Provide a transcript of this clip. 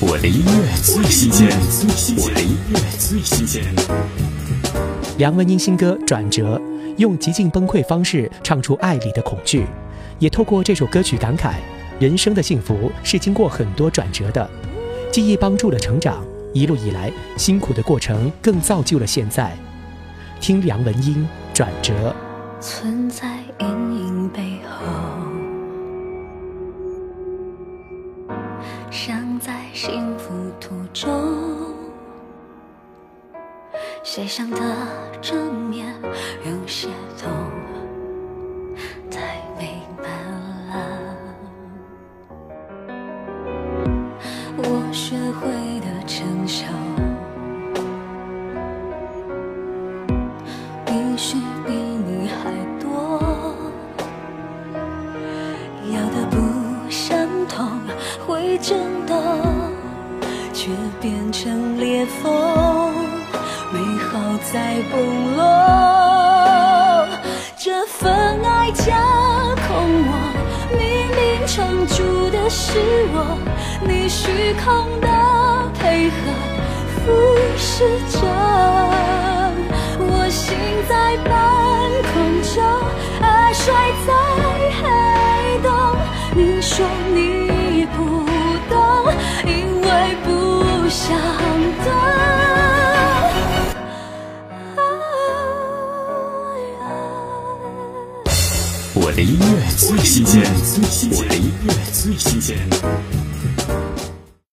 我的音乐最新鲜，我的音乐最新鲜。梁文音新歌《转折》，用极尽崩溃方式唱出爱里的恐惧，也透过这首歌曲感慨人生的幸福是经过很多转折的，记忆帮助了成长，一路以来辛苦的过程更造就了现在。听梁文音《转折》。存在阴影背后。想在幸福途中，写上的正面有些痛，太明白了。我学会的成熟，会震动，却变成裂缝，美好在崩落。这份爱架空我，明明撑住的是我，你虚空的配合俯视着，我心在半空中，爱摔在黑洞。你说你。我的音乐最新鲜，我的音乐最新鲜。